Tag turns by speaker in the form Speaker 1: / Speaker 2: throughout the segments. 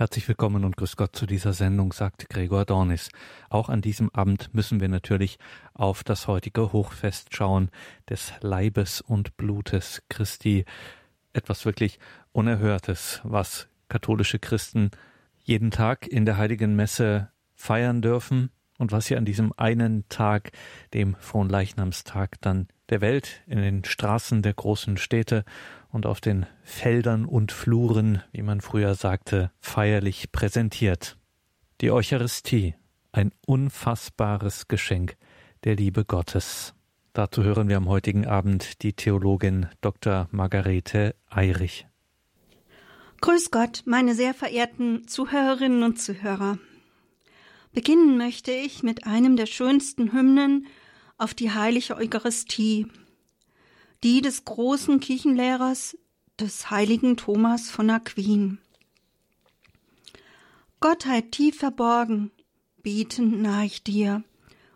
Speaker 1: Herzlich willkommen und grüß Gott zu dieser Sendung, sagt Gregor Dornis. Auch an diesem Abend müssen wir natürlich auf das heutige Hochfest schauen, des Leibes und Blutes Christi. Etwas wirklich Unerhörtes, was katholische Christen jeden Tag in der heiligen Messe feiern dürfen und was sie an diesem einen Tag, dem Fronleichnamstag, dann der Welt in den Straßen der großen Städte und auf den Feldern und Fluren, wie man früher sagte, feierlich präsentiert. Die Eucharistie, ein unfassbares Geschenk der Liebe Gottes. Dazu hören wir am heutigen Abend die Theologin Dr. Margarete Eirich.
Speaker 2: Grüß Gott, meine sehr verehrten Zuhörerinnen und Zuhörer. Beginnen möchte ich mit einem der schönsten Hymnen auf die heilige Eucharistie, die des großen Kirchenlehrers des heiligen Thomas von Aquin. Gottheit tief verborgen, betend nah ich dir,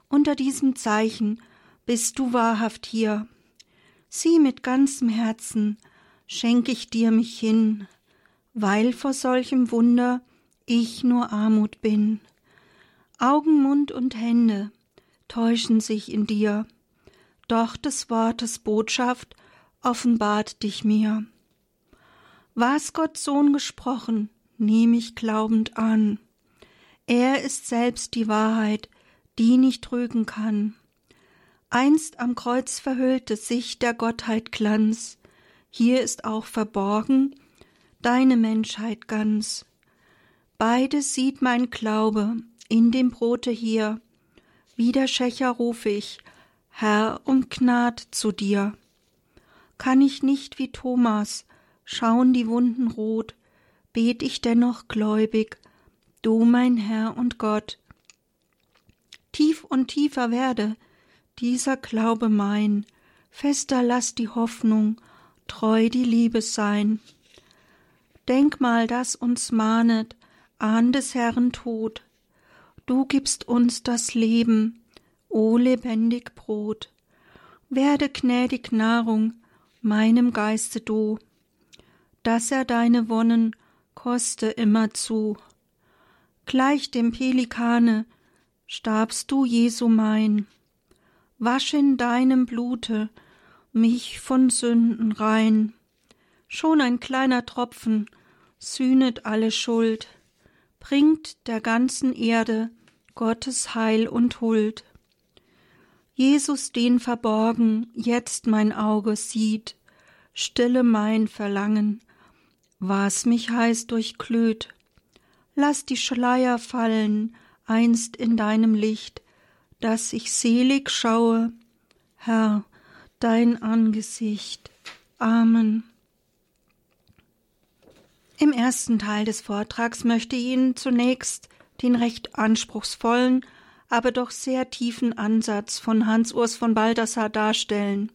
Speaker 2: unter diesem Zeichen bist du wahrhaft hier. Sieh mit ganzem Herzen, schenk ich dir mich hin, weil vor solchem Wunder ich nur Armut bin. Augen, Mund und Hände täuschen sich in dir, doch des Wortes Botschaft offenbart dich mir. Was Gott Sohn gesprochen, nehm ich glaubend an. Er ist selbst die Wahrheit, die nicht trügen kann. Einst am Kreuz verhüllte sich der Gottheit Glanz, hier ist auch verborgen deine Menschheit ganz. Beides sieht mein Glaube in dem Brote hier, wie der Schächer ruf ich, Herr, um Gnad zu dir. Kann ich nicht wie Thomas, schauen die Wunden rot, bet ich dennoch gläubig, du mein Herr und Gott. Tief und tiefer werde dieser Glaube mein, fester lass die Hoffnung, treu die Liebe sein. Denkmal, das uns mahnet, ahn des Herrn Tod, du gibst uns das Leben, o lebendig Brot, werde gnädig Nahrung meinem Geiste du, dass er deine Wonnen koste immerzu. Gleich dem Pelikane starbst du, Jesu mein, wasch in deinem Blute mich von Sünden rein. Schon ein kleiner Tropfen sühnet alle Schuld, bringt der ganzen Erde Gottes Heil und Huld. Jesus den verborgen jetzt mein Auge sieht, stille mein Verlangen, was mich heiß durchglüht. Lass die Schleier fallen einst in deinem Licht, dass ich selig schaue, Herr, dein Angesicht. Amen. Im ersten Teil des Vortrags möchte ich Ihnen zunächst den recht anspruchsvollen aber doch sehr tiefen Ansatz von Hans Urs von Baldassar darstellen.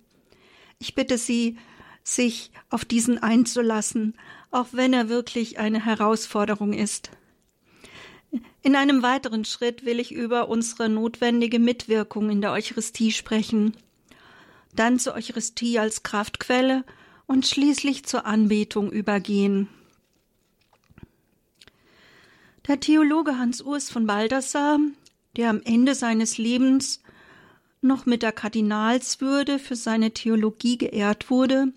Speaker 2: Ich bitte Sie, sich auf diesen einzulassen, auch wenn er wirklich eine Herausforderung ist. In einem weiteren Schritt will ich über unsere notwendige Mitwirkung in der Eucharistie sprechen, dann zur Eucharistie als Kraftquelle und schließlich zur Anbetung übergehen. Der Theologe Hans Urs von Baldassar der am Ende seines Lebens noch mit der Kardinalswürde für seine Theologie geehrt wurde,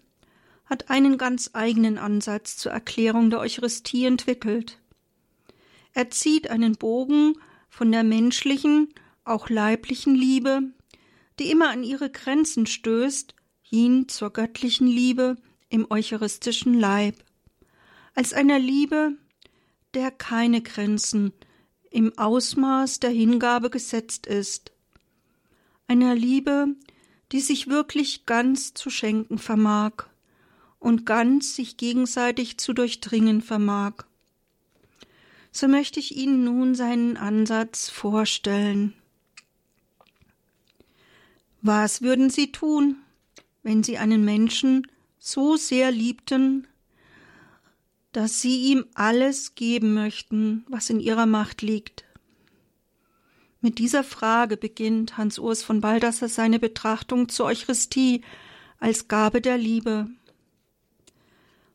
Speaker 2: hat einen ganz eigenen Ansatz zur Erklärung der Eucharistie entwickelt. Er zieht einen Bogen von der menschlichen, auch leiblichen Liebe, die immer an ihre Grenzen stößt, hin zur göttlichen Liebe im eucharistischen Leib, als einer Liebe, der keine Grenzen, im Ausmaß der Hingabe gesetzt ist, einer Liebe, die sich wirklich ganz zu schenken vermag und ganz sich gegenseitig zu durchdringen vermag. So möchte ich Ihnen nun seinen Ansatz vorstellen. Was würden Sie tun, wenn Sie einen Menschen so sehr liebten, dass sie ihm alles geben möchten, was in ihrer Macht liegt. Mit dieser Frage beginnt Hans Urs von Baldassar seine Betrachtung zur Eucharistie als Gabe der Liebe.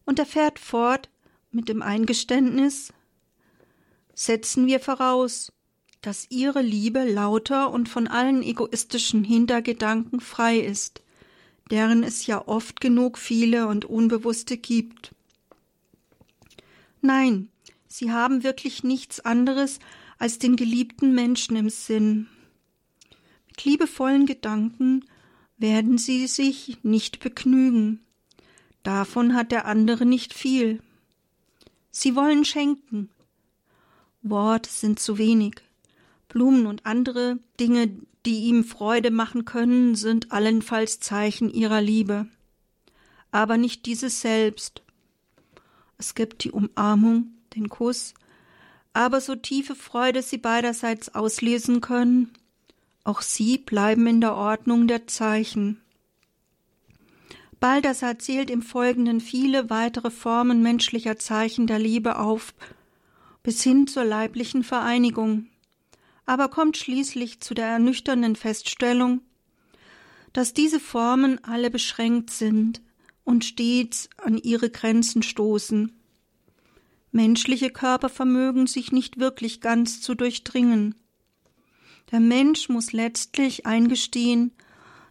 Speaker 2: Und er fährt fort mit dem Eingeständnis, setzen wir voraus, dass ihre Liebe lauter und von allen egoistischen Hintergedanken frei ist, deren es ja oft genug viele und unbewusste gibt. Nein, sie haben wirklich nichts anderes als den geliebten Menschen im Sinn. Mit liebevollen Gedanken werden sie sich nicht begnügen. Davon hat der andere nicht viel. Sie wollen schenken. Worte sind zu wenig. Blumen und andere Dinge, die ihm Freude machen können, sind allenfalls Zeichen ihrer Liebe. Aber nicht dieses selbst. Es gibt die Umarmung, den Kuss, aber so tiefe Freude sie beiderseits auslesen können, auch sie bleiben in der Ordnung der Zeichen. Baldassar zählt im Folgenden viele weitere Formen menschlicher Zeichen der Liebe auf, bis hin zur leiblichen Vereinigung, aber kommt schließlich zu der ernüchternden Feststellung, dass diese Formen alle beschränkt sind und stets an ihre Grenzen stoßen. Menschliche Körper vermögen sich nicht wirklich ganz zu durchdringen. Der Mensch muss letztlich eingestehen,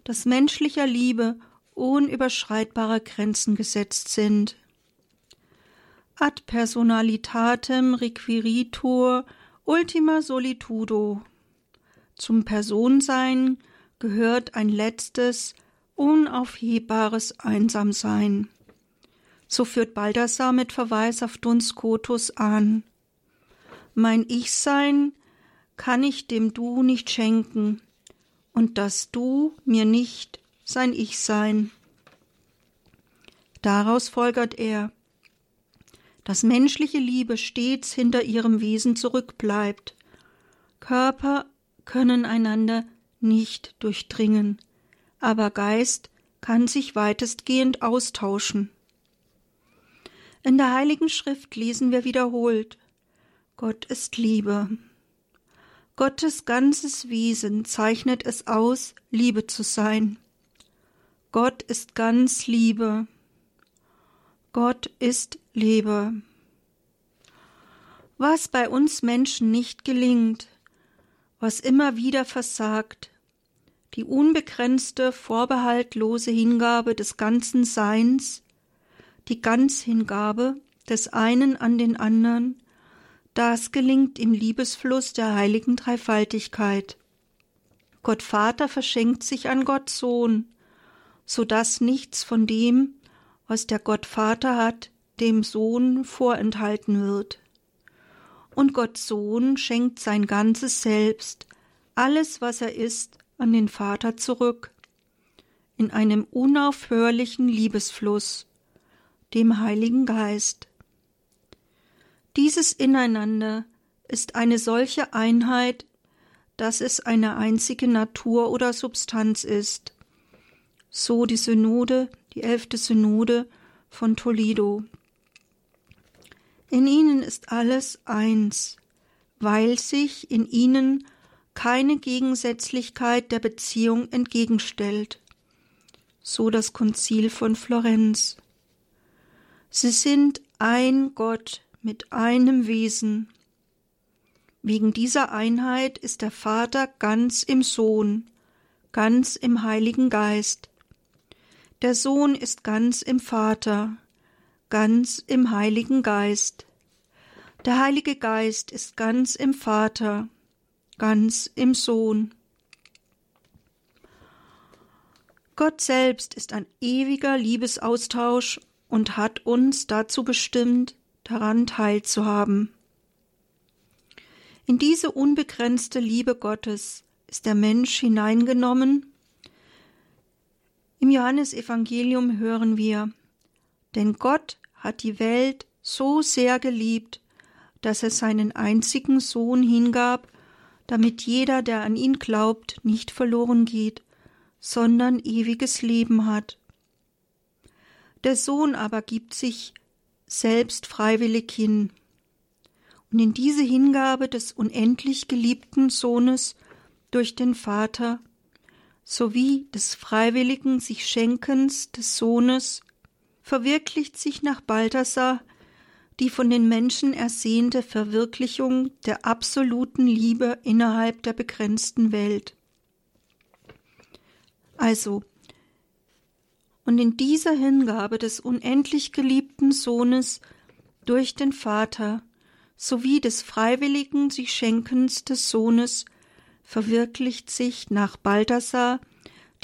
Speaker 2: dass menschlicher Liebe unüberschreitbare Grenzen gesetzt sind. Ad personalitatem requiritur ultima solitudo. Zum Personsein gehört ein letztes, unaufhebbares Einsamsein. So führt Baldassar mit Verweis auf Duns Scotus an. Mein Ich-Sein kann ich dem Du nicht schenken, und das Du mir nicht sein Ich sein. Daraus folgert er, dass menschliche Liebe stets hinter ihrem Wesen zurückbleibt. Körper können einander nicht durchdringen, aber Geist kann sich weitestgehend austauschen. In der Heiligen Schrift lesen wir wiederholt Gott ist Liebe. Gottes ganzes Wesen zeichnet es aus, Liebe zu sein. Gott ist ganz Liebe. Gott ist Liebe. Was bei uns Menschen nicht gelingt, was immer wieder versagt, die unbegrenzte, vorbehaltlose Hingabe des ganzen Seins, die Ganzhingabe des einen an den anderen, das gelingt im Liebesfluss der heiligen Dreifaltigkeit. Gott Vater verschenkt sich an Gott Sohn, so dass nichts von dem, was der Gott Vater hat, dem Sohn vorenthalten wird. Und Gott Sohn schenkt sein ganzes Selbst, alles, was er ist, an den Vater zurück, in einem unaufhörlichen Liebesfluss, dem Heiligen Geist. Dieses Ineinander ist eine solche Einheit, dass es eine einzige Natur oder Substanz ist, so die Synode, die elfte Synode von Toledo. In ihnen ist alles eins, weil sich in ihnen keine Gegensätzlichkeit der Beziehung entgegenstellt. So das Konzil von Florenz. Sie sind ein Gott mit einem Wesen. Wegen dieser Einheit ist der Vater ganz im Sohn, ganz im Heiligen Geist, der Sohn ist ganz im Vater, ganz im Heiligen Geist. Der Heilige Geist ist ganz im Vater, ganz im Sohn. Gott selbst ist ein ewiger Liebesaustausch und hat uns dazu bestimmt, daran teilzuhaben. In diese unbegrenzte Liebe Gottes ist der Mensch hineingenommen im Johannesevangelium hören wir, denn Gott hat die Welt so sehr geliebt, dass er seinen einzigen Sohn hingab, damit jeder, der an ihn glaubt, nicht verloren geht, sondern ewiges Leben hat. Der Sohn aber gibt sich selbst freiwillig hin. Und in diese Hingabe des unendlich geliebten Sohnes durch den Vater sowie des freiwilligen sich Schenkens des Sohnes verwirklicht sich nach Balthasar die von den Menschen ersehnte Verwirklichung der absoluten Liebe innerhalb der begrenzten Welt. Also, und in dieser Hingabe des unendlich geliebten Sohnes durch den Vater sowie des freiwilligen sich Schenkens des Sohnes verwirklicht sich nach Balthasar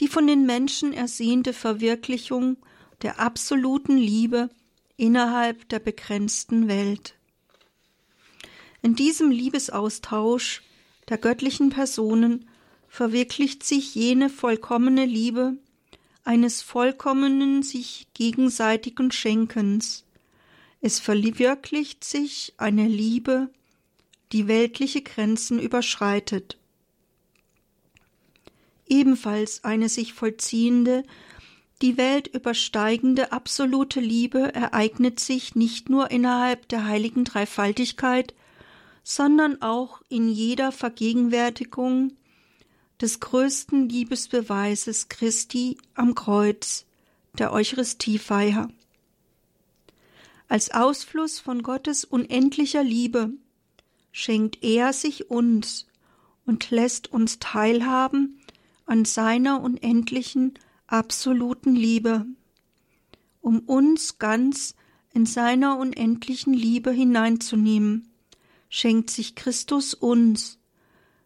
Speaker 2: die von den Menschen ersehnte Verwirklichung der absoluten Liebe innerhalb der begrenzten Welt. In diesem Liebesaustausch der göttlichen Personen verwirklicht sich jene vollkommene Liebe eines vollkommenen sich gegenseitigen Schenkens. Es verwirklicht sich eine Liebe, die weltliche Grenzen überschreitet. Ebenfalls eine sich vollziehende, die Welt übersteigende absolute Liebe ereignet sich nicht nur innerhalb der heiligen Dreifaltigkeit, sondern auch in jeder Vergegenwärtigung des größten Liebesbeweises Christi am Kreuz, der Eucharistiefeier. Als Ausfluss von Gottes unendlicher Liebe schenkt er sich uns und lässt uns teilhaben an seiner unendlichen, absoluten Liebe, um uns ganz in seiner unendlichen Liebe hineinzunehmen, schenkt sich Christus uns,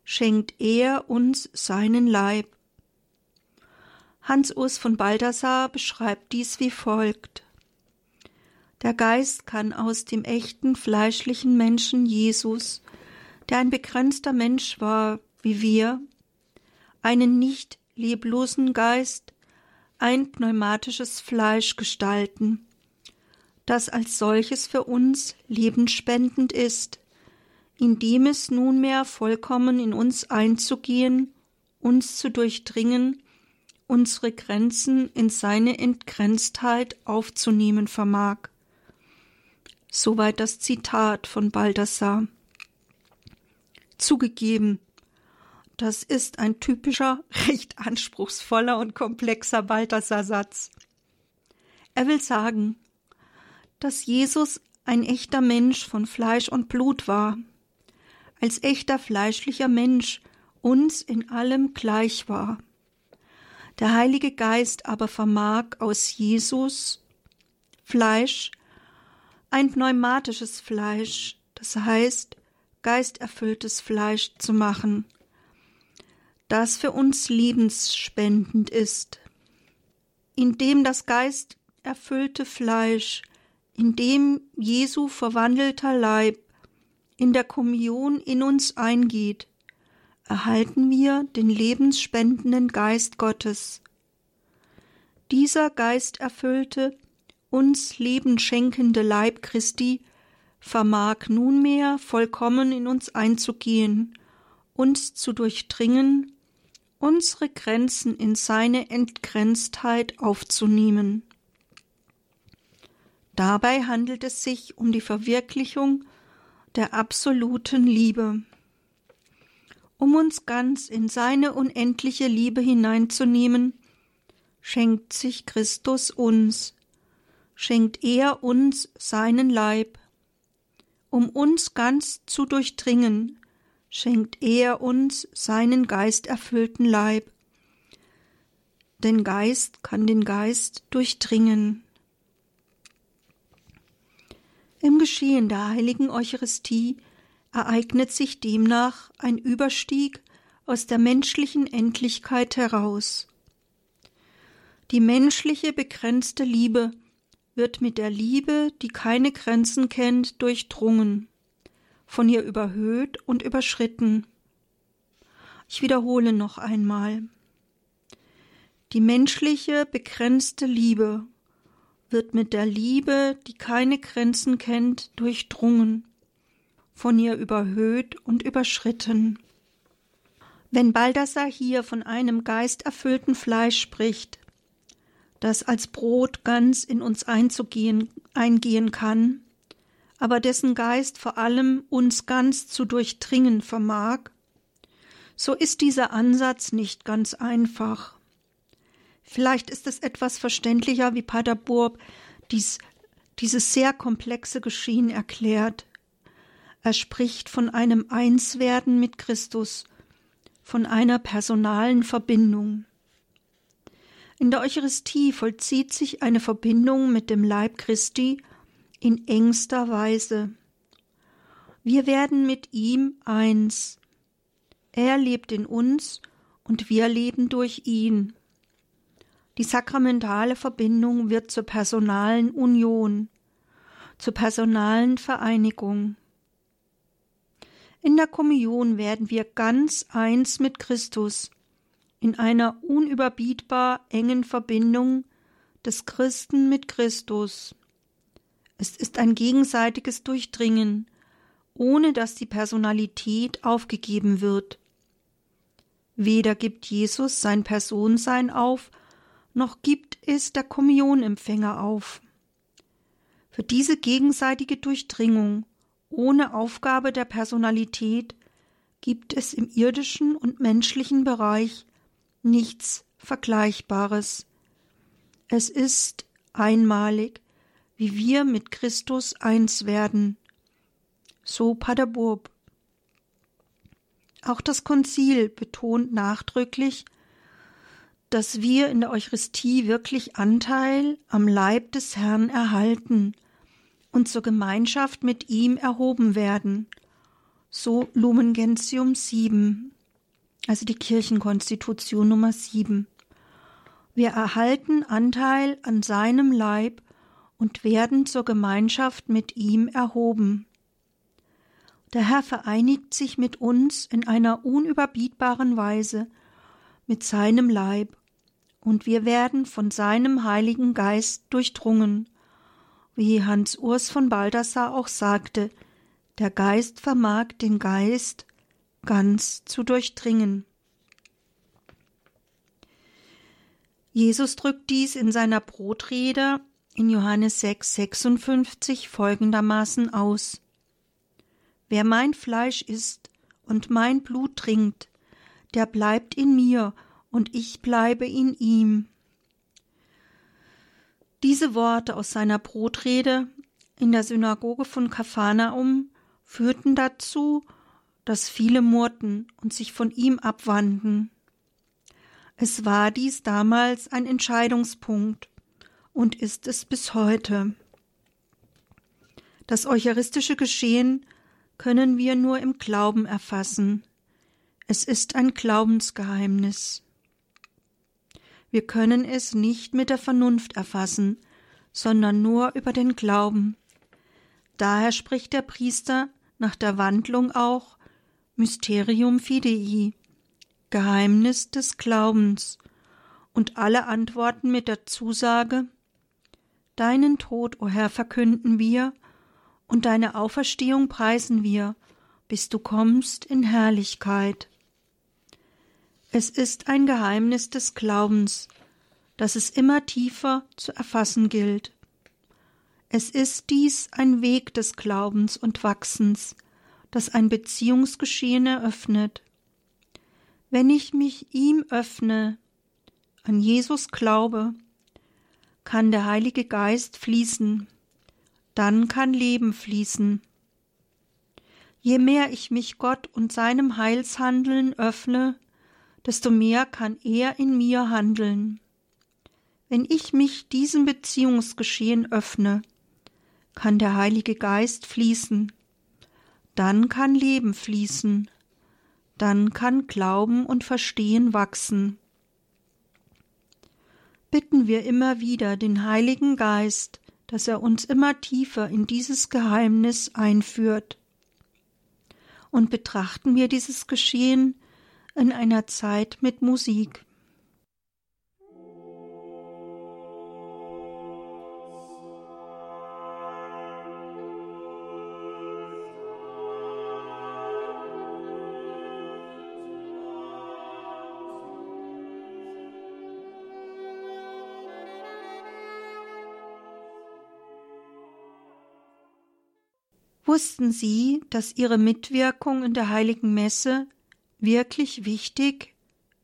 Speaker 2: schenkt er uns seinen Leib. Hans Urs von Balthasar beschreibt dies wie folgt. Der Geist kann aus dem echten fleischlichen Menschen Jesus, der ein begrenzter Mensch war wie wir, einen nicht leblosen Geist, ein pneumatisches Fleisch gestalten, das als solches für uns lebensspendend ist, indem es nunmehr vollkommen in uns einzugehen, uns zu durchdringen, unsere Grenzen in seine Entgrenztheit aufzunehmen vermag. Soweit das Zitat von Baldassar. Zugegeben, das ist ein typischer, recht anspruchsvoller und komplexer Baldassar-Satz. Er will sagen, dass Jesus ein echter Mensch von Fleisch und Blut war, als echter fleischlicher Mensch uns in allem gleich war. Der Heilige Geist aber vermag aus Jesus Fleisch, ein pneumatisches Fleisch, das heißt geisterfülltes Fleisch zu machen, das für uns lebensspendend ist, indem das Geist erfüllte Fleisch, in dem Jesu verwandelter Leib in der Kommunion in uns eingeht, erhalten wir den lebensspendenden Geist Gottes. Dieser geisterfüllte, uns Leben schenkende Leib Christi vermag nunmehr vollkommen in uns einzugehen, uns zu durchdringen, unsere Grenzen in seine Entgrenztheit aufzunehmen. Dabei handelt es sich um die Verwirklichung der absoluten Liebe. Um uns ganz in seine unendliche Liebe hineinzunehmen, schenkt sich Christus uns, schenkt er uns seinen Leib. Um uns ganz zu durchdringen, schenkt er uns seinen geisterfüllten Leib. Denn Geist kann den Geist durchdringen. Im Geschehen der heiligen Eucharistie ereignet sich demnach ein Überstieg aus der menschlichen Endlichkeit heraus. Die menschliche begrenzte Liebe wird mit der Liebe, die keine Grenzen kennt, durchdrungen, von ihr überhöht und überschritten. Ich wiederhole noch einmal. Die menschliche begrenzte Liebe wird mit der Liebe, die keine Grenzen kennt, durchdrungen, von ihr überhöht und überschritten. Wenn Baldassar hier von einem geisterfüllten Fleisch spricht, das als Brot ganz in uns einzugehen, eingehen kann, aber dessen Geist vor allem uns ganz zu durchdringen vermag, so ist dieser Ansatz nicht ganz einfach. Vielleicht ist es etwas verständlicher, wie Pater Burb dies dieses sehr komplexe Geschehen erklärt. Er spricht von einem Einswerden mit Christus, von einer personalen Verbindung. In der Eucharistie vollzieht sich eine Verbindung mit dem Leib Christi in engster Weise. Wir werden mit ihm eins. Er lebt in uns und wir leben durch ihn. Die sakramentale Verbindung wird zur personalen Union, zur personalen Vereinigung. In der Kommunion werden wir ganz eins mit Christus, in einer unüberbietbar engen Verbindung des Christen mit Christus. Es ist ein gegenseitiges Durchdringen, ohne dass die Personalität aufgegeben wird. Weder gibt Jesus sein Personsein auf, noch gibt es der Kommunionempfänger auf. Für diese gegenseitige Durchdringung ohne Aufgabe der Personalität gibt es im irdischen und menschlichen Bereich nichts Vergleichbares. Es ist einmalig, wie wir mit Christus eins werden. So Paderburg. Auch das Konzil betont nachdrücklich, dass wir in der Eucharistie wirklich Anteil am Leib des Herrn erhalten und zur Gemeinschaft mit ihm erhoben werden. So Lumen Gentium 7, also die Kirchenkonstitution Nummer 7. Wir erhalten Anteil an seinem Leib und werden zur Gemeinschaft mit ihm erhoben. Der Herr vereinigt sich mit uns in einer unüberbietbaren Weise mit seinem Leib, und wir werden von seinem Heiligen Geist durchdrungen, wie Hans Urs von Baldassar auch sagte, der Geist vermag den Geist ganz zu durchdringen. Jesus drückt dies in seiner Brotrede in Johannes 6, 56 folgendermaßen aus. Wer mein Fleisch isst und mein Blut trinkt, der bleibt in mir und ich bleibe in ihm. Diese Worte aus seiner Brotrede in der Synagoge von Kaphanaum führten dazu, dass viele murrten und sich von ihm abwandten. Es war dies damals ein Entscheidungspunkt und ist es bis heute. Das eucharistische Geschehen können wir nur im Glauben erfassen. Es ist ein Glaubensgeheimnis. Wir können es nicht mit der Vernunft erfassen, sondern nur über den Glauben. Daher spricht der Priester nach der Wandlung auch Mysterium Fidei, Geheimnis des Glaubens, und alle antworten mit der Zusage Deinen Tod, o Herr, verkünden wir, und deine Auferstehung preisen wir, bis du kommst in Herrlichkeit. Es ist ein Geheimnis des Glaubens, das es immer tiefer zu erfassen gilt. Es ist dies ein Weg des Glaubens und Wachsens, das ein Beziehungsgeschehen eröffnet. Wenn ich mich ihm öffne, an Jesus glaube, kann der Heilige Geist fließen, dann kann Leben fließen. Je mehr ich mich Gott und seinem Heilshandeln öffne, desto mehr kann er in mir handeln. Wenn ich mich diesem Beziehungsgeschehen öffne, kann der Heilige Geist fließen, dann kann Leben fließen, dann kann Glauben und Verstehen wachsen. Bitten wir immer wieder den Heiligen Geist, dass er uns immer tiefer in dieses Geheimnis einführt. Und betrachten wir dieses Geschehen in einer Zeit mit Musik. Wussten Sie, dass Ihre Mitwirkung in der heiligen Messe wirklich wichtig,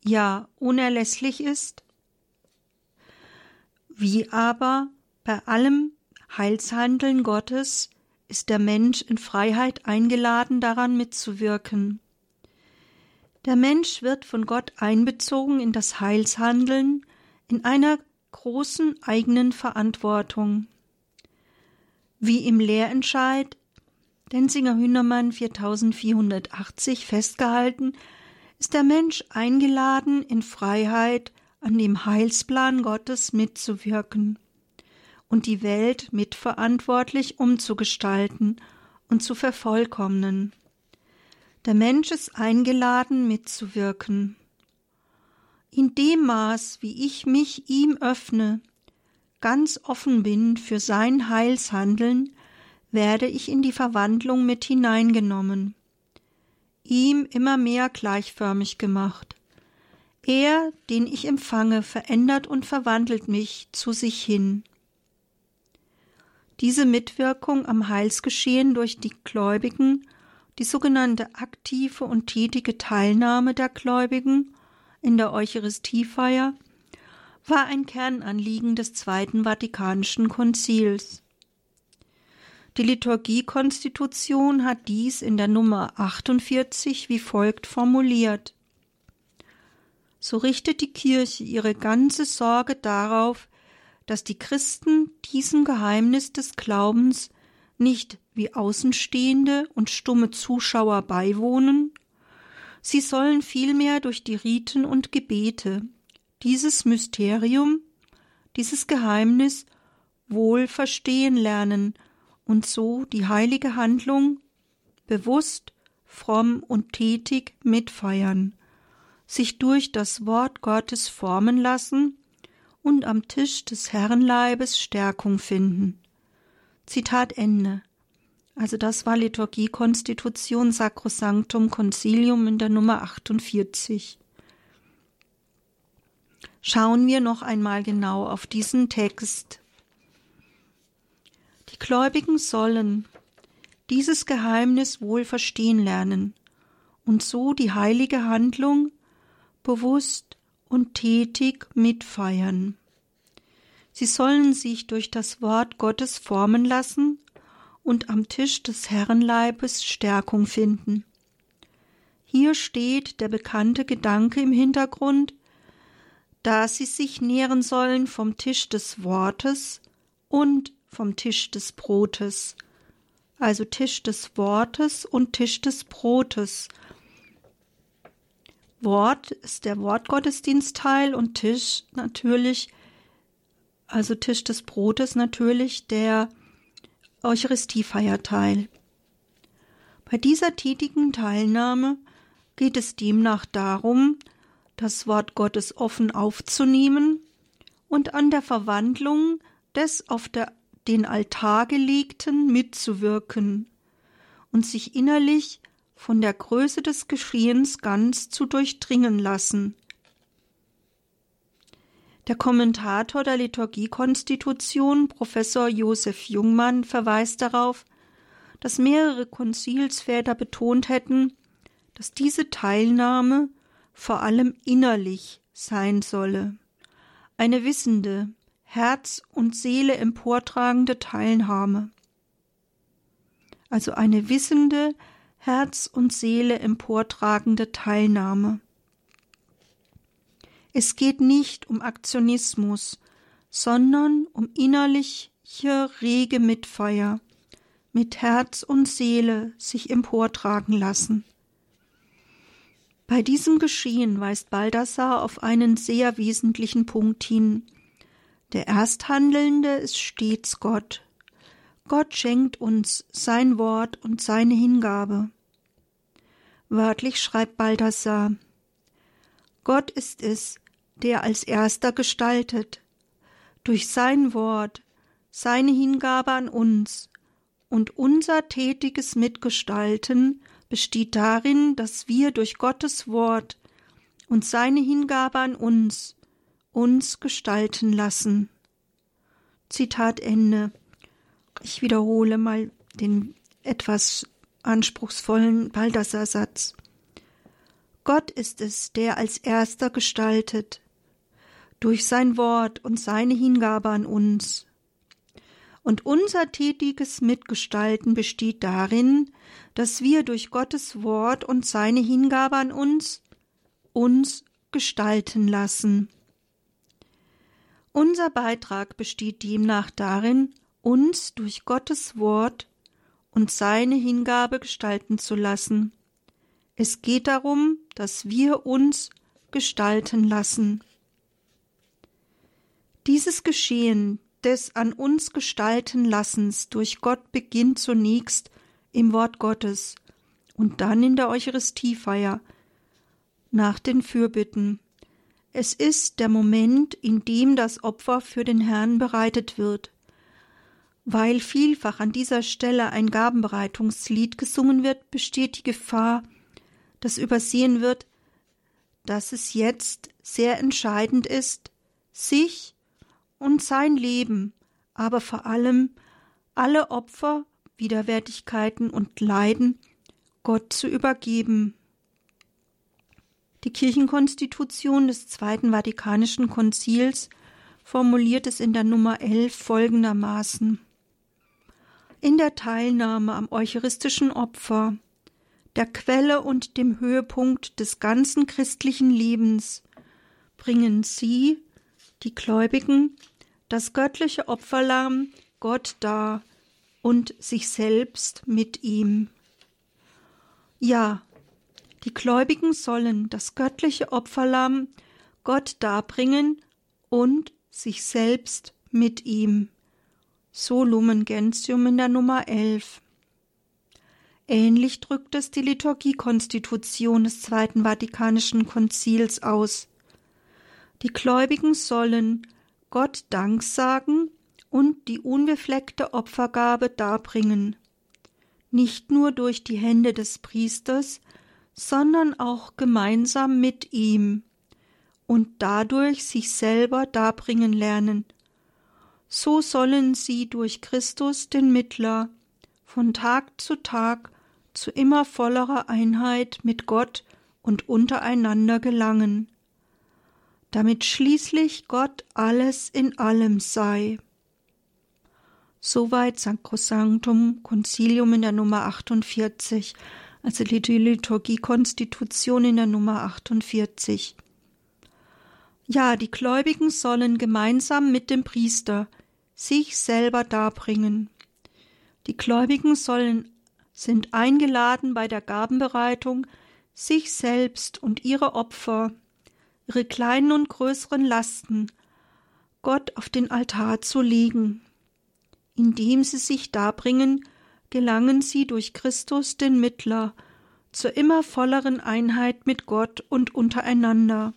Speaker 2: ja unerlässlich ist? Wie aber bei allem Heilshandeln Gottes ist der Mensch in Freiheit eingeladen, daran mitzuwirken. Der Mensch wird von Gott einbezogen in das Heilshandeln in einer großen eigenen Verantwortung. Wie im Lehrentscheid Denzinger Hühnermann 4480 festgehalten, ist der Mensch eingeladen, in Freiheit an dem Heilsplan Gottes mitzuwirken und die Welt mitverantwortlich umzugestalten und zu vervollkommnen. Der Mensch ist eingeladen, mitzuwirken. In dem Maß, wie ich mich ihm öffne, ganz offen bin für sein Heilshandeln, werde ich in die Verwandlung mit hineingenommen, ihm immer mehr gleichförmig gemacht. Er, den ich empfange, verändert und verwandelt mich zu sich hin. Diese Mitwirkung am Heilsgeschehen durch die Gläubigen die sogenannte aktive und tätige Teilnahme der Gläubigen in der Eucharistiefeier war ein Kernanliegen des Zweiten Vatikanischen Konzils. Die Liturgiekonstitution hat dies in der Nummer 48 wie folgt formuliert. So richtet die Kirche ihre ganze Sorge darauf, dass die Christen diesem Geheimnis des Glaubens nicht wie Außenstehende und stumme Zuschauer beiwohnen, sie sollen vielmehr durch die Riten und Gebete dieses Mysterium, dieses Geheimnis wohl verstehen lernen und so die heilige Handlung bewusst, fromm und tätig mitfeiern, sich durch das Wort Gottes formen lassen und am Tisch des Herrenleibes Stärkung finden. Zitat Ende. Also das war Liturgiekonstitution Sacrosanctum Concilium in der Nummer 48. Schauen wir noch einmal genau auf diesen Text. Die Gläubigen sollen dieses Geheimnis wohl verstehen lernen und so die heilige Handlung bewusst und tätig mitfeiern. Sie sollen sich durch das Wort Gottes formen lassen und am Tisch des Herrenleibes Stärkung finden. Hier steht der bekannte Gedanke im Hintergrund, da sie sich nähren sollen vom Tisch des Wortes und vom Tisch des Brotes, also Tisch des Wortes und Tisch des Brotes. Wort ist der Wortgottesdienstteil und Tisch natürlich also Tisch des Brotes natürlich der Eucharistiefeierteil. Bei dieser tätigen Teilnahme geht es demnach darum, das Wort Gottes offen aufzunehmen und an der Verwandlung des auf der, den Altar gelegten mitzuwirken und sich innerlich von der Größe des Geschehens ganz zu durchdringen lassen, der Kommentator der Liturgiekonstitution, Professor Josef Jungmann, verweist darauf, dass mehrere Konzilsväter betont hätten, dass diese Teilnahme vor allem innerlich sein solle, eine wissende, Herz und Seele emportragende Teilnahme. Also eine wissende, Herz und Seele emportragende Teilnahme. Es geht nicht um Aktionismus, sondern um innerliche rege Mitfeier, mit Herz und Seele sich emportragen lassen. Bei diesem Geschehen weist Baldassar auf einen sehr wesentlichen Punkt hin. Der Ersthandelnde ist stets Gott. Gott schenkt uns sein Wort und seine Hingabe. Wörtlich schreibt Baldassar Gott ist es, der als erster gestaltet, durch sein Wort, seine Hingabe an uns, und unser tätiges Mitgestalten besteht darin, dass wir durch Gottes Wort und seine Hingabe an uns uns gestalten lassen. Zitat Ende. Ich wiederhole mal den etwas anspruchsvollen Baldassar-Satz. Gott ist es, der als erster gestaltet, durch sein Wort und seine Hingabe an uns. Und unser tätiges Mitgestalten besteht darin, dass wir durch Gottes Wort und seine Hingabe an uns uns gestalten lassen. Unser Beitrag besteht demnach darin, uns durch Gottes Wort und seine Hingabe gestalten zu lassen. Es geht darum, dass wir uns gestalten lassen. Dieses Geschehen des an uns gestalten Lassens durch Gott beginnt zunächst im Wort Gottes und dann in der Eucharistiefeier nach den Fürbitten. Es ist der Moment, in dem das Opfer für den Herrn bereitet wird. Weil vielfach an dieser Stelle ein Gabenbereitungslied gesungen wird, besteht die Gefahr, dass übersehen wird, dass es jetzt sehr entscheidend ist, sich und sein Leben, aber vor allem alle Opfer, Widerwärtigkeiten und Leiden Gott zu übergeben. Die Kirchenkonstitution des Zweiten Vatikanischen Konzils formuliert es in der Nummer 11 folgendermaßen In der Teilnahme am eucharistischen Opfer der Quelle und dem Höhepunkt des ganzen christlichen Lebens, bringen sie, die Gläubigen, das göttliche Opferlamm Gott dar und sich selbst mit ihm. Ja, die Gläubigen sollen das göttliche Opferlamm Gott darbringen und sich selbst mit ihm. So Lumen Gentium in der Nummer 11. Ähnlich drückt es die Liturgiekonstitution des Zweiten Vatikanischen Konzils aus. Die Gläubigen sollen Gott Dank sagen und die unbefleckte Opfergabe darbringen, nicht nur durch die Hände des Priesters, sondern auch gemeinsam mit ihm und dadurch sich selber darbringen lernen. So sollen sie durch Christus den Mittler von Tag zu Tag zu immer vollerer Einheit mit Gott und untereinander gelangen, damit schließlich Gott alles in allem sei. Soweit Sacrosanctum Concilium in der Nummer 48, also die Liturgie-Konstitution in der Nummer 48. Ja, die Gläubigen sollen gemeinsam mit dem Priester sich selber darbringen. Die Gläubigen sollen sind eingeladen bei der Gabenbereitung, sich selbst und ihre Opfer, ihre kleinen und größeren Lasten Gott auf den Altar zu legen. Indem sie sich darbringen, gelangen sie durch Christus den Mittler zur immer volleren Einheit mit Gott und untereinander,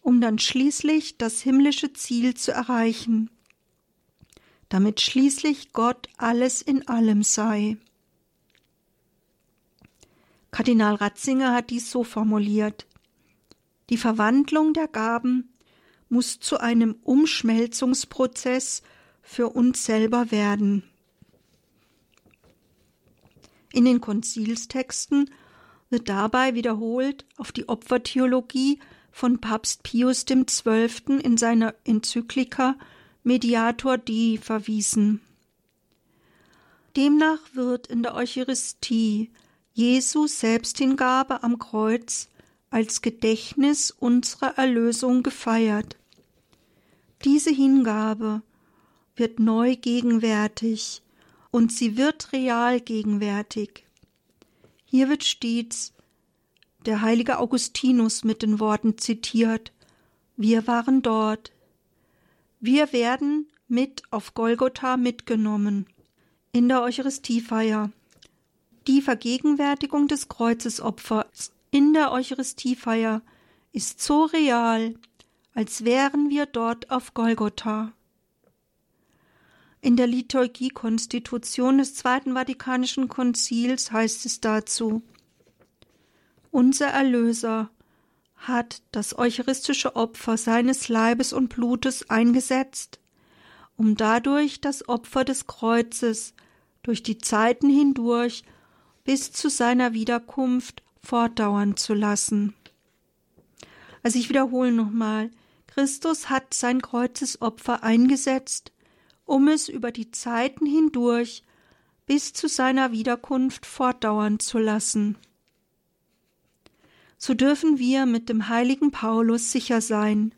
Speaker 2: um dann schließlich das himmlische Ziel zu erreichen, damit schließlich Gott alles in allem sei. Kardinal Ratzinger hat dies so formuliert Die Verwandlung der Gaben muss zu einem Umschmelzungsprozess für uns selber werden. In den Konzilstexten wird dabei wiederholt auf die Opfertheologie von Papst Pius XII. in seiner Enzyklika Mediator Dei verwiesen. Demnach wird in der Eucharistie Jesu Selbsthingabe am Kreuz als Gedächtnis unserer Erlösung gefeiert. Diese Hingabe wird neu gegenwärtig und sie wird real gegenwärtig. Hier wird stets der heilige Augustinus mit den Worten zitiert Wir waren dort. Wir werden mit auf Golgotha mitgenommen in der Eucharistiefeier. Die Vergegenwärtigung des Kreuzesopfers in der Eucharistiefeier ist so real, als wären wir dort auf Golgotha. In der Liturgiekonstitution des Zweiten Vatikanischen Konzils heißt es dazu Unser Erlöser hat das eucharistische Opfer seines Leibes und Blutes eingesetzt, um dadurch das Opfer des Kreuzes durch die Zeiten hindurch bis zu seiner Wiederkunft fortdauern zu lassen. Also ich wiederhole nochmal, Christus hat sein Kreuzesopfer eingesetzt, um es über die Zeiten hindurch bis zu seiner Wiederkunft fortdauern zu lassen. So dürfen wir mit dem heiligen Paulus sicher sein,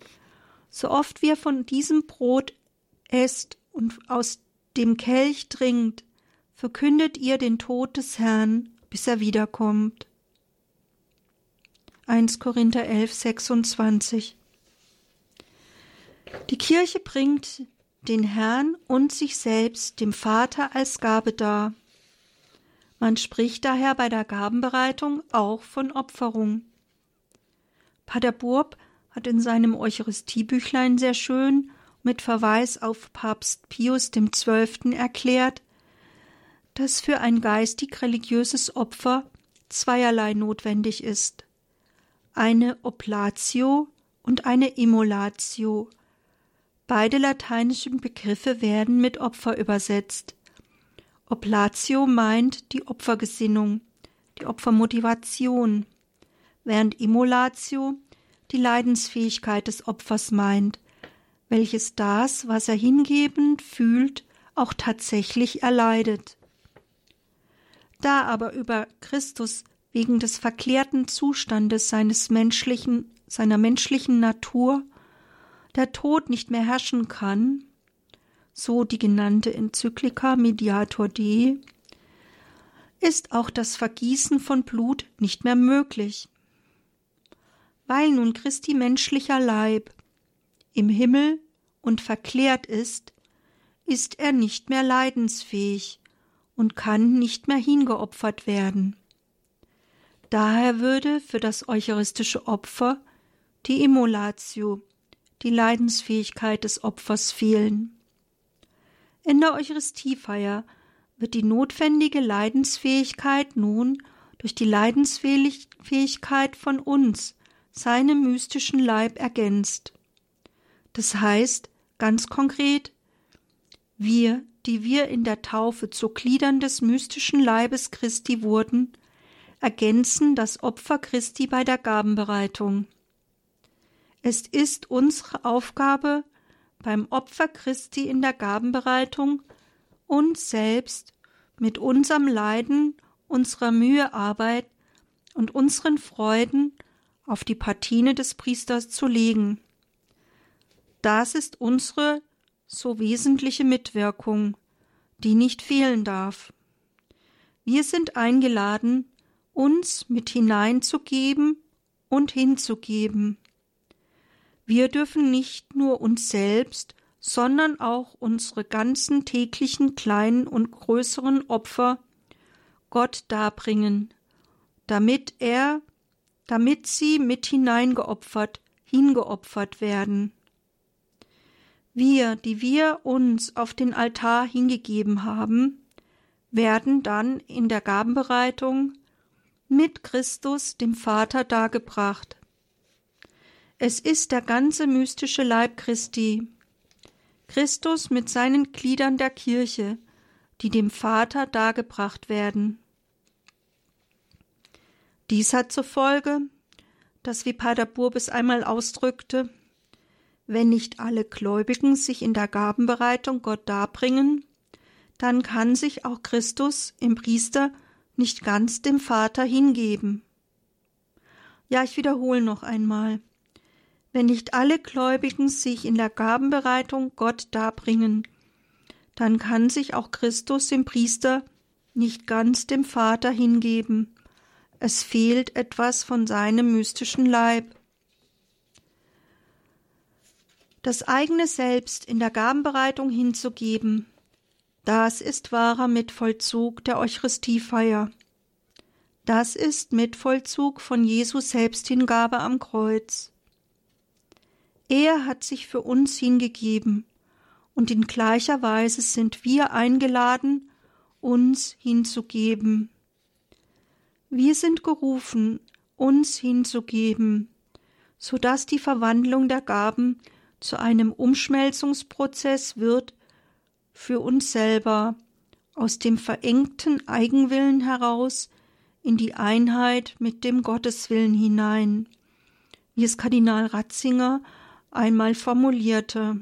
Speaker 2: so oft wir von diesem Brot esst und aus dem Kelch trinkt, verkündet ihr den Tod des Herrn, bis er wiederkommt. 1 Korinther 11, 26 Die Kirche bringt den Herrn und sich selbst dem Vater als Gabe dar. Man spricht daher bei der Gabenbereitung auch von Opferung. Pater Burb hat in seinem Eucharistiebüchlein sehr schön mit Verweis auf Papst Pius XII. erklärt, dass für ein geistig-religiöses Opfer zweierlei notwendig ist. Eine Oblatio und eine Immolatio – Beide lateinischen Begriffe werden mit Opfer übersetzt. Oblatio meint die Opfergesinnung, die Opfermotivation, während Immolatio die Leidensfähigkeit des Opfers meint, welches das, was er hingebend fühlt, auch tatsächlich erleidet. Da aber über Christus wegen des verklärten Zustandes seines menschlichen, seiner menschlichen Natur der Tod nicht mehr herrschen kann, so die genannte Enzyklika Mediator Dei, ist auch das Vergießen von Blut nicht mehr möglich. Weil nun Christi menschlicher Leib im Himmel und verklärt ist, ist er nicht mehr leidensfähig und kann nicht mehr hingeopfert werden. Daher würde für das eucharistische Opfer die Immolatio, die Leidensfähigkeit des Opfers fehlen. In der Eucharistiefeier wird die notwendige Leidensfähigkeit nun durch die Leidensfähigkeit von uns, seinem mystischen Leib, ergänzt. Das heißt, ganz konkret, wir, die wir in der Taufe zu Gliedern des mystischen Leibes Christi wurden, ergänzen das Opfer Christi bei der Gabenbereitung. Es ist unsere Aufgabe, beim Opfer Christi in der Gabenbereitung uns selbst mit unserem Leiden, unserer Mühearbeit und unseren Freuden auf die Partine des Priesters zu legen. Das ist unsere so wesentliche Mitwirkung, die nicht fehlen darf. Wir sind eingeladen, uns mit hineinzugeben und hinzugeben. Wir dürfen nicht nur uns selbst, sondern auch unsere ganzen täglichen kleinen und größeren Opfer Gott darbringen, damit er, damit sie mit hineingeopfert, hingeopfert werden. Wir, die wir uns auf den Altar hingegeben haben, werden dann in der Gabenbereitung mit Christus, dem Vater, dargebracht. Es ist der ganze mystische Leib Christi. Christus mit seinen Gliedern der Kirche, die dem Vater dargebracht werden. Dies hat zur Folge, dass wie Pater Burbes einmal ausdrückte, wenn nicht alle Gläubigen sich in der Gabenbereitung Gott darbringen, dann kann sich auch Christus im Priester nicht ganz dem Vater hingeben. Ja, ich wiederhole noch einmal. Wenn nicht alle Gläubigen sich in der Gabenbereitung Gott darbringen, dann kann sich auch Christus dem Priester nicht ganz dem Vater hingeben. Es fehlt etwas von seinem mystischen Leib. Das eigene Selbst in der Gabenbereitung hinzugeben, das ist wahrer Mitvollzug der Eucharistiefeier. Das ist Mitvollzug von Jesus Selbsthingabe am Kreuz. Er hat sich für uns hingegeben, und in gleicher Weise sind wir eingeladen, uns hinzugeben. Wir sind gerufen, uns hinzugeben, so dass die Verwandlung der Gaben zu einem Umschmelzungsprozess wird für uns selber, aus dem verengten Eigenwillen heraus in die Einheit mit dem Gotteswillen hinein, wie es Kardinal Ratzinger einmal formulierte.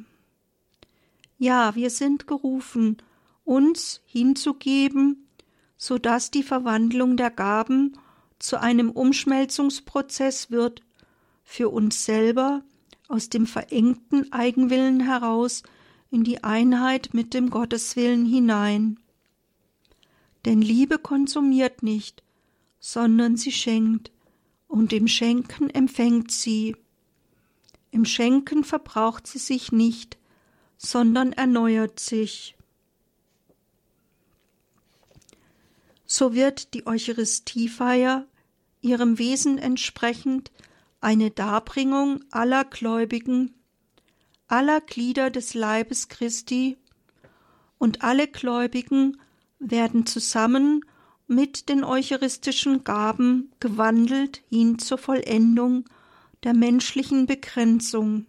Speaker 2: Ja, wir sind gerufen, uns hinzugeben, so dass die Verwandlung der Gaben zu einem Umschmelzungsprozess wird, für uns selber aus dem verengten Eigenwillen heraus in die Einheit mit dem Gotteswillen hinein. Denn Liebe konsumiert nicht, sondern sie schenkt, und im Schenken empfängt sie. Im Schenken verbraucht sie sich nicht, sondern erneuert sich. So wird die Eucharistiefeier ihrem Wesen entsprechend eine Darbringung aller Gläubigen, aller Glieder des Leibes Christi, und alle Gläubigen werden zusammen mit den eucharistischen Gaben gewandelt hin zur Vollendung der menschlichen Begrenzung.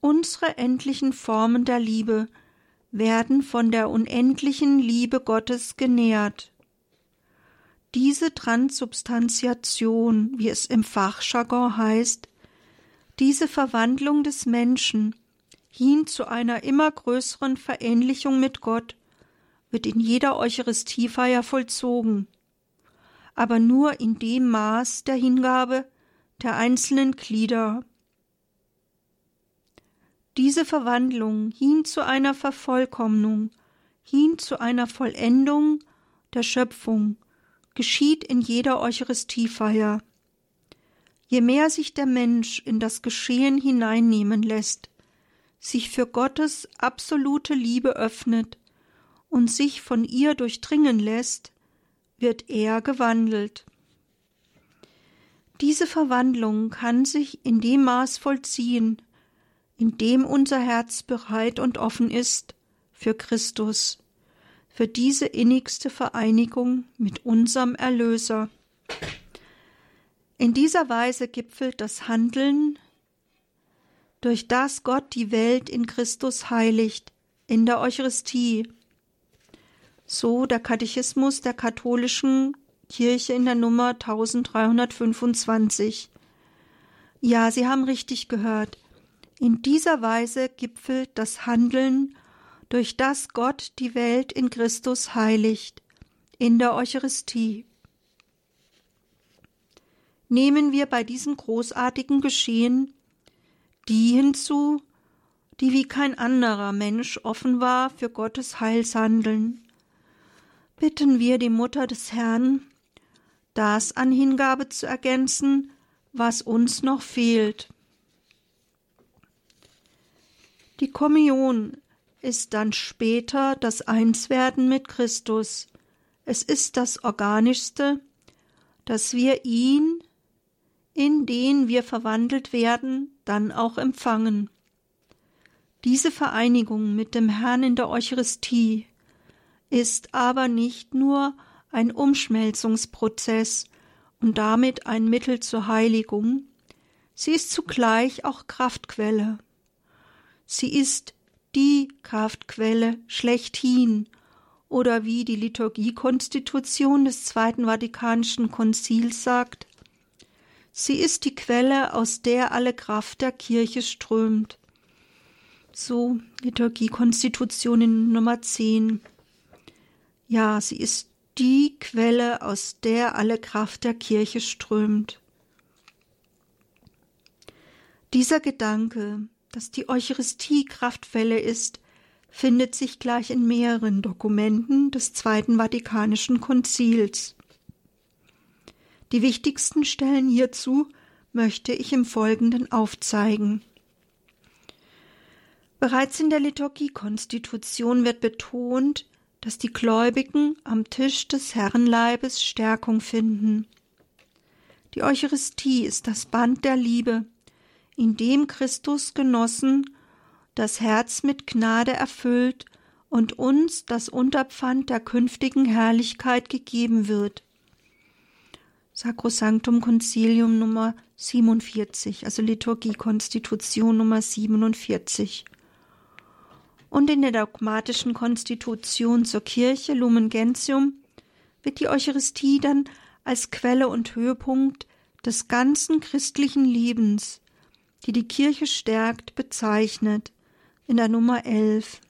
Speaker 2: Unsere endlichen Formen der Liebe werden von der unendlichen Liebe Gottes genährt. Diese Transubstantiation, wie es im Fachjargon heißt, diese Verwandlung des Menschen hin zu einer immer größeren Verähnlichung mit Gott, wird in jeder Eucharistiefeier vollzogen, aber nur in dem Maß der Hingabe der einzelnen Glieder. Diese Verwandlung hin zu einer Vervollkommnung, hin zu einer Vollendung der Schöpfung geschieht in jeder Eucharistiefeier. Je mehr sich der Mensch in das Geschehen hineinnehmen lässt, sich für Gottes absolute Liebe öffnet und sich von ihr durchdringen lässt, wird er gewandelt. Diese Verwandlung kann sich in dem Maß vollziehen, in dem unser Herz bereit und offen ist für Christus, für diese innigste Vereinigung mit unserem Erlöser. In dieser Weise gipfelt das Handeln, durch das Gott die Welt in Christus heiligt, in der Eucharistie. So der Katechismus der katholischen Kirche in der Nummer 1325. Ja, Sie haben richtig gehört. In dieser Weise gipfelt das Handeln, durch das Gott die Welt in Christus heiligt, in der Eucharistie. Nehmen wir bei diesem großartigen Geschehen die hinzu, die wie kein anderer Mensch offen war für Gottes Heilshandeln. Bitten wir die Mutter des Herrn, das an Hingabe zu ergänzen, was uns noch fehlt. Die Kommunion ist dann später das Einswerden mit Christus. Es ist das Organischste, dass wir ihn, in den wir verwandelt werden, dann auch empfangen. Diese Vereinigung mit dem Herrn in der Eucharistie ist aber nicht nur ein Umschmelzungsprozess und damit ein Mittel zur Heiligung, sie ist zugleich auch Kraftquelle. Sie ist die Kraftquelle schlechthin oder wie die Liturgiekonstitution des Zweiten Vatikanischen Konzils sagt, sie ist die Quelle, aus der alle Kraft der Kirche strömt. So Liturgiekonstitution in Nummer 10. Ja, sie ist die Quelle, aus der alle Kraft der Kirche strömt. Dieser Gedanke, dass die Eucharistie Kraftquelle ist, findet sich gleich in mehreren Dokumenten des Zweiten Vatikanischen Konzils. Die wichtigsten Stellen hierzu möchte ich im Folgenden aufzeigen. Bereits in der Liturgiekonstitution wird betont, dass die Gläubigen am Tisch des Herrenleibes Stärkung finden. Die Eucharistie ist das Band der Liebe, in dem Christus genossen, das Herz mit Gnade erfüllt und uns das Unterpfand der künftigen Herrlichkeit gegeben wird. Sacrosanctum Concilium Nummer 47, also Liturgie-Konstitution Nummer 47 und in der dogmatischen Konstitution zur Kirche Lumen Gentium wird die Eucharistie dann als Quelle und Höhepunkt des ganzen christlichen Lebens, die die Kirche stärkt, bezeichnet, in der Nummer 11.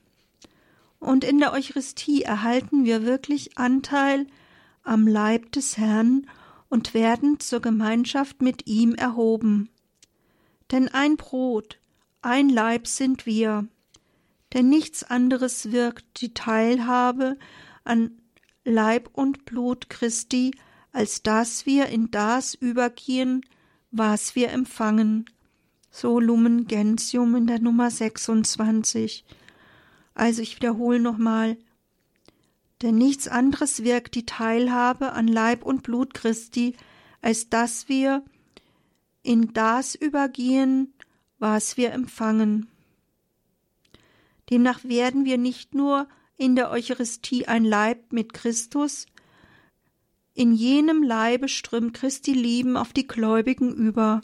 Speaker 2: Und in der Eucharistie erhalten wir wirklich Anteil am Leib des Herrn und werden zur Gemeinschaft mit ihm erhoben. Denn ein Brot, ein Leib sind wir, denn nichts anderes wirkt die Teilhabe an Leib und Blut Christi, als dass wir in das übergehen, was wir empfangen. So Lumen Gentium in der Nummer 26. Also ich wiederhole nochmal. Denn nichts anderes wirkt die Teilhabe an Leib und Blut Christi, als dass wir in das übergehen, was wir empfangen. Demnach werden wir nicht nur in der Eucharistie ein Leib mit Christus, in jenem Leibe strömt Christi Lieben auf die Gläubigen über,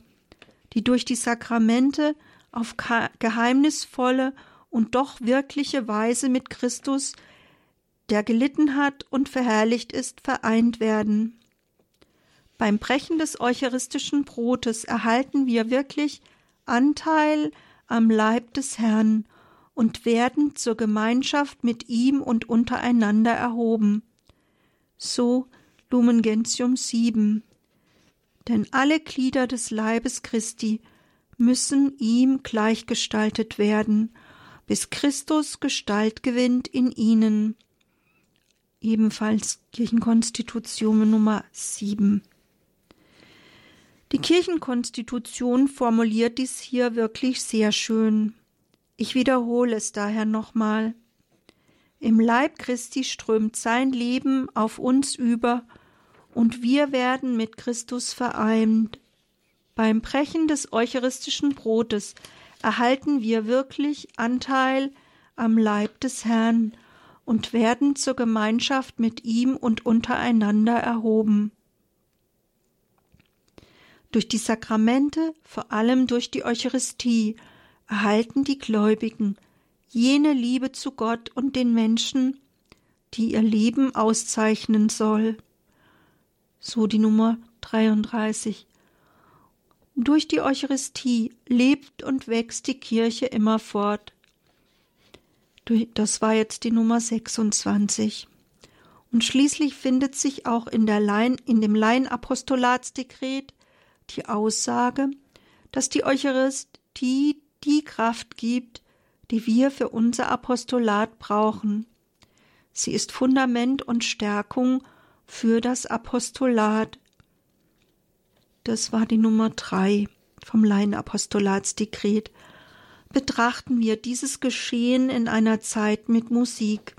Speaker 2: die durch die Sakramente auf geheimnisvolle und doch wirkliche Weise mit Christus, der gelitten hat und verherrlicht ist, vereint werden. Beim Brechen des eucharistischen Brotes erhalten wir wirklich Anteil am Leib des Herrn und werden zur Gemeinschaft mit ihm und untereinander erhoben. So Lumen Gentium 7. Denn alle Glieder des Leibes Christi müssen ihm gleichgestaltet werden, bis Christus Gestalt gewinnt in ihnen. Ebenfalls Kirchenkonstitution Nummer 7. Die Kirchenkonstitution formuliert dies hier wirklich sehr schön. Ich wiederhole es daher nochmal. Im Leib Christi strömt sein Leben auf uns über, und wir werden mit Christus vereint. Beim Brechen des eucharistischen Brotes erhalten wir wirklich Anteil am Leib des Herrn und werden zur Gemeinschaft mit ihm und untereinander erhoben. Durch die Sakramente, vor allem durch die Eucharistie, erhalten die Gläubigen jene Liebe zu Gott und den Menschen, die ihr Leben auszeichnen soll. So die Nummer 33. Durch die Eucharistie lebt und wächst die Kirche immerfort. Das war jetzt die Nummer 26. Und schließlich findet sich auch in, der Laien, in dem Laienapostolatsdekret die Aussage, dass die Eucharistie die Kraft gibt, die wir für unser Apostolat brauchen. Sie ist Fundament und Stärkung für das Apostolat. Das war die Nummer drei vom Laienapostolatsdekret. Betrachten wir dieses Geschehen in einer Zeit mit Musik.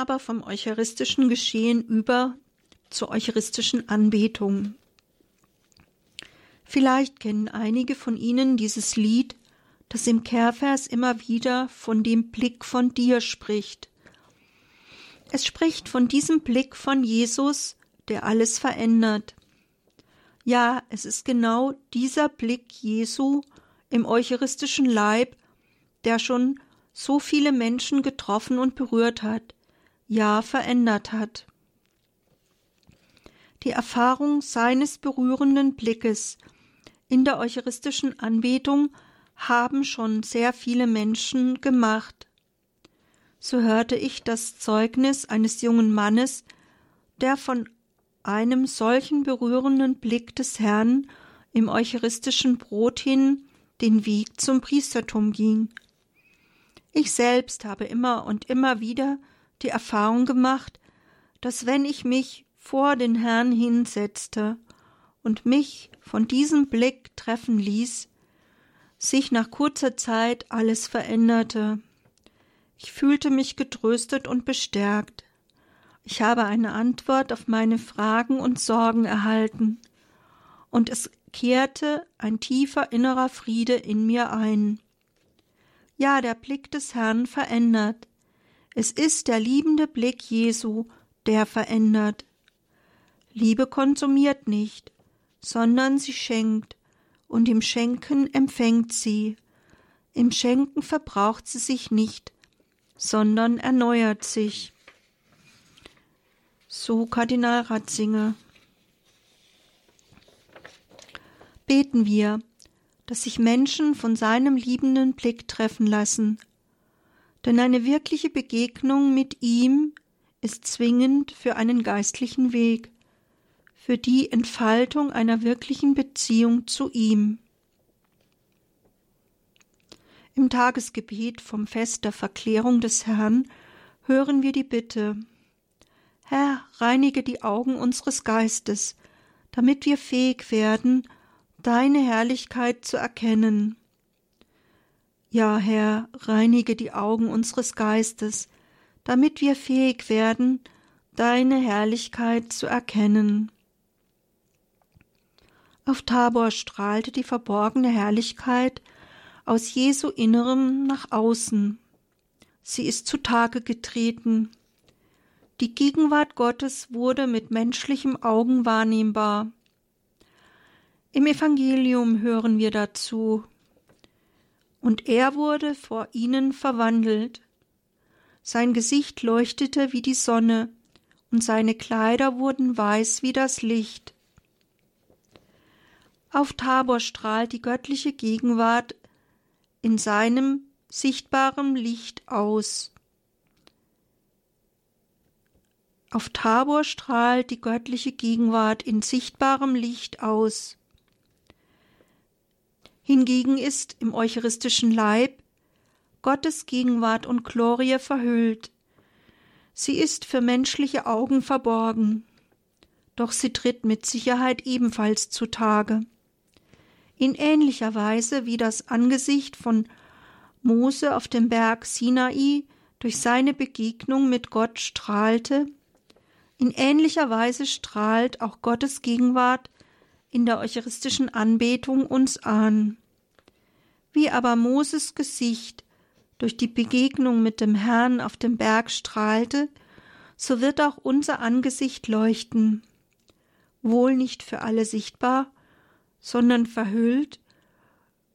Speaker 2: Aber vom eucharistischen Geschehen über zur eucharistischen Anbetung. Vielleicht kennen einige von Ihnen dieses Lied, das im Kehrvers immer wieder von dem Blick von dir spricht. Es spricht von diesem Blick von Jesus, der alles verändert. Ja, es ist genau dieser Blick Jesu im eucharistischen Leib, der schon so viele Menschen getroffen und berührt hat, ja verändert hat. Die Erfahrung seines berührenden Blickes in der eucharistischen Anbetung haben schon sehr viele Menschen gemacht. So hörte ich das Zeugnis eines jungen Mannes, der von einem solchen berührenden Blick des Herrn im eucharistischen Brot hin den Weg zum Priestertum ging. Ich selbst habe immer und immer wieder die Erfahrung gemacht, dass wenn ich mich vor den Herrn hinsetzte und mich von diesem Blick treffen ließ, sich nach kurzer Zeit alles veränderte. Ich fühlte mich getröstet und bestärkt. Ich habe eine Antwort auf meine Fragen und Sorgen erhalten, und es kehrte ein tiefer innerer Friede in mir ein. Ja, der Blick des Herrn verändert. Es ist der liebende Blick Jesu, der verändert. Liebe konsumiert nicht, sondern sie schenkt, und im Schenken empfängt sie. Im Schenken verbraucht sie sich nicht, sondern erneuert sich. So Kardinal Ratzinger. Beten wir, dass sich Menschen von seinem liebenden Blick treffen lassen, denn eine wirkliche Begegnung mit ihm ist zwingend für einen geistlichen Weg, für die Entfaltung einer wirklichen Beziehung zu ihm. Im Tagesgebet vom Fest der Verklärung des Herrn hören wir die Bitte Herr, reinige die Augen unseres Geistes, damit wir fähig werden, deine Herrlichkeit zu erkennen. Ja, Herr, reinige die Augen unseres Geistes, damit wir fähig werden, deine Herrlichkeit zu erkennen. Auf Tabor strahlte die verborgene Herrlichkeit aus Jesu Innerem nach außen. Sie ist zutage getreten. Die Gegenwart Gottes wurde mit menschlichem Augen wahrnehmbar. Im Evangelium hören wir dazu. Und er wurde vor ihnen verwandelt. Sein Gesicht leuchtete wie die Sonne, und seine Kleider wurden weiß wie das Licht. Auf Tabor strahlt die göttliche Gegenwart in seinem sichtbaren Licht aus. Auf Tabor strahlt die göttliche Gegenwart in sichtbarem Licht aus. Hingegen ist im eucharistischen Leib Gottes Gegenwart und Glorie verhüllt. Sie ist für menschliche Augen verborgen, doch sie tritt mit Sicherheit ebenfalls zutage. In ähnlicher Weise wie das Angesicht von Mose auf dem Berg Sinai durch seine Begegnung mit Gott strahlte, in ähnlicher Weise strahlt auch Gottes Gegenwart in der eucharistischen Anbetung uns an. Wie aber Moses Gesicht durch die Begegnung mit dem Herrn auf dem Berg strahlte, so wird auch unser Angesicht leuchten, wohl nicht für alle sichtbar, sondern verhüllt,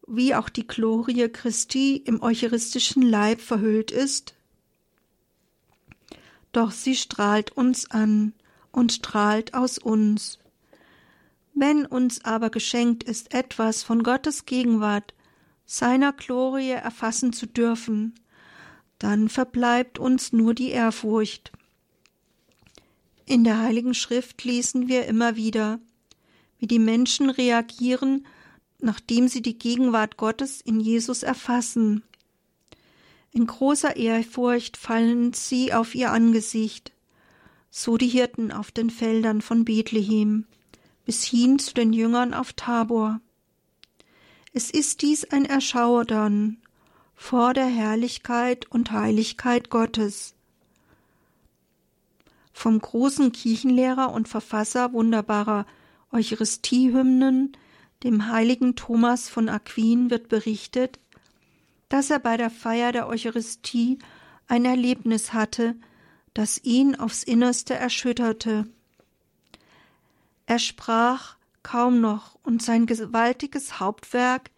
Speaker 2: wie auch die Glorie Christi im eucharistischen Leib verhüllt ist. Doch sie strahlt uns an und strahlt aus uns. Wenn uns aber geschenkt ist, etwas von Gottes Gegenwart, seiner Glorie erfassen zu dürfen, dann verbleibt uns nur die Ehrfurcht. In der Heiligen Schrift lesen wir immer wieder, wie die Menschen reagieren, nachdem sie die Gegenwart Gottes in Jesus erfassen. In großer Ehrfurcht fallen sie auf ihr Angesicht, so die Hirten auf den Feldern von Bethlehem bis hin zu den Jüngern auf Tabor. Es ist dies ein Erschaudern vor der Herrlichkeit und Heiligkeit Gottes. Vom großen Kirchenlehrer und Verfasser wunderbarer Eucharistiehymnen, dem heiligen Thomas von Aquin, wird berichtet, dass er bei der Feier der Eucharistie ein Erlebnis hatte, das ihn aufs Innerste erschütterte. Er sprach kaum noch, und sein gewaltiges Hauptwerk,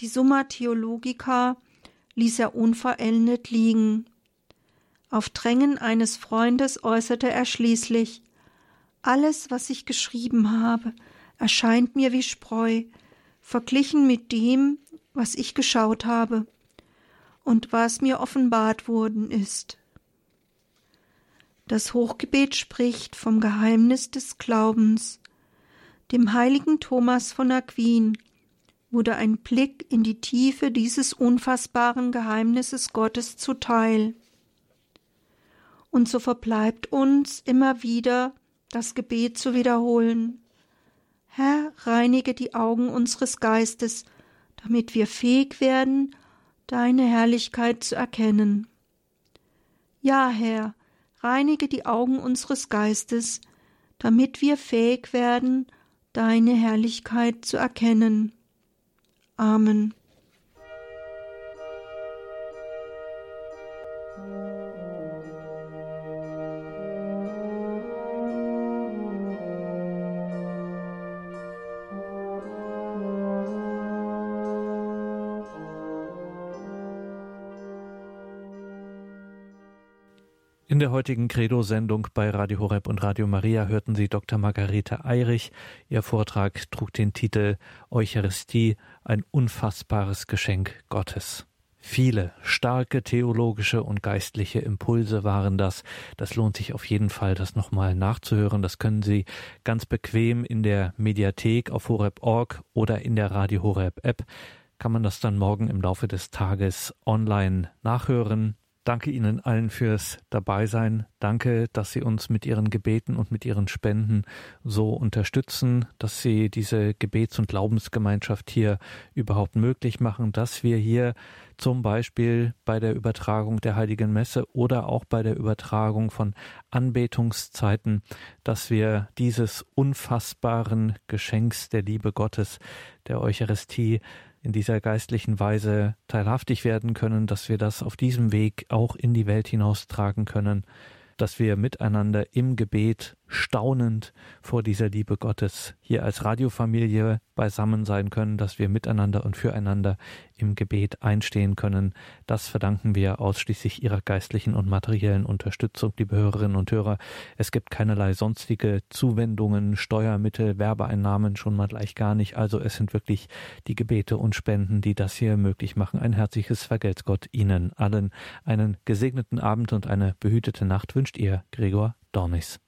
Speaker 2: die Summa Theologica, ließ er unvollendet liegen. Auf Drängen eines Freundes äußerte er schließlich Alles, was ich geschrieben habe, erscheint mir wie Spreu, verglichen mit dem, was ich geschaut habe und was mir offenbart worden ist. Das Hochgebet spricht vom Geheimnis des Glaubens, dem heiligen Thomas von Aquin wurde ein Blick in die Tiefe dieses unfassbaren Geheimnisses Gottes zuteil. Und so verbleibt uns immer wieder das Gebet zu wiederholen. Herr, reinige die Augen unseres Geistes, damit wir fähig werden, deine Herrlichkeit zu erkennen. Ja, Herr, reinige die Augen unseres Geistes, damit wir fähig werden, deine Herrlichkeit zu erkennen. Amen.
Speaker 1: In der heutigen Credo-Sendung bei Radio Horeb und Radio Maria hörten Sie Dr. Margarete Eirich. Ihr Vortrag trug den Titel Eucharistie, ein unfassbares Geschenk Gottes. Viele starke theologische und geistliche Impulse waren das. Das lohnt sich auf jeden Fall, das nochmal nachzuhören. Das können Sie ganz bequem in der Mediathek auf horeb.org oder in der Radio Horeb App. Kann man das dann morgen im Laufe des Tages online nachhören. Danke Ihnen allen fürs Dabeisein. Danke, dass Sie uns mit Ihren Gebeten und mit Ihren Spenden so unterstützen, dass Sie diese Gebets- und Glaubensgemeinschaft hier überhaupt möglich machen, dass wir hier zum Beispiel bei der Übertragung der Heiligen Messe oder auch bei der Übertragung von Anbetungszeiten, dass wir dieses unfassbaren Geschenks der Liebe Gottes, der Eucharistie, in dieser geistlichen Weise teilhaftig werden können, dass wir das auf diesem Weg auch in die Welt hinaustragen können, dass wir miteinander im Gebet staunend vor dieser Liebe Gottes hier als Radiofamilie beisammen sein können, dass wir miteinander und füreinander im Gebet einstehen können. Das verdanken wir ausschließlich Ihrer geistlichen und materiellen Unterstützung, liebe Hörerinnen und Hörer. Es gibt keinerlei sonstige Zuwendungen, Steuermittel, Werbeeinnahmen schon mal gleich gar nicht. Also es sind wirklich die Gebete und Spenden, die das hier möglich machen. Ein herzliches Vergelt's Gott Ihnen allen. Einen gesegneten Abend und eine behütete Nacht wünscht Ihr Gregor Dornis.